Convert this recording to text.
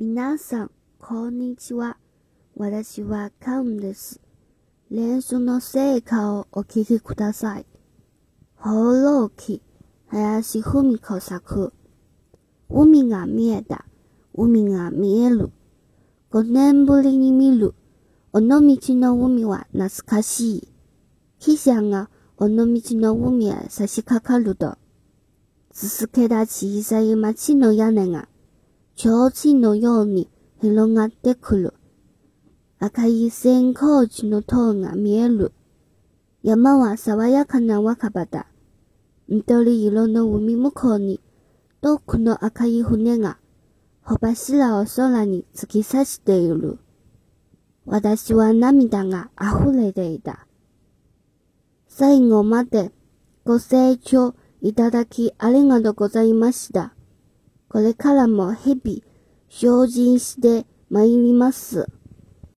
皆さん、こんにちは。私はカウンです。練習の成果をお聞きください。放浪記、林文子作。海が見えた。海が見える。5年ぶりに見る。尾道の海は懐かしい。汽車が尾道の海へ差し掛かると、すすけた小さい町の屋根が、提灯のように広がってくる。赤い線工事の塔が見える。山は爽やかな若葉だ。緑色の海向こうに、遠くの赤い船が、帆柱を空に突き刺している。私は涙が溢れていた。最後までご清聴いただきありがとうございました。これからも日々精進して参ります。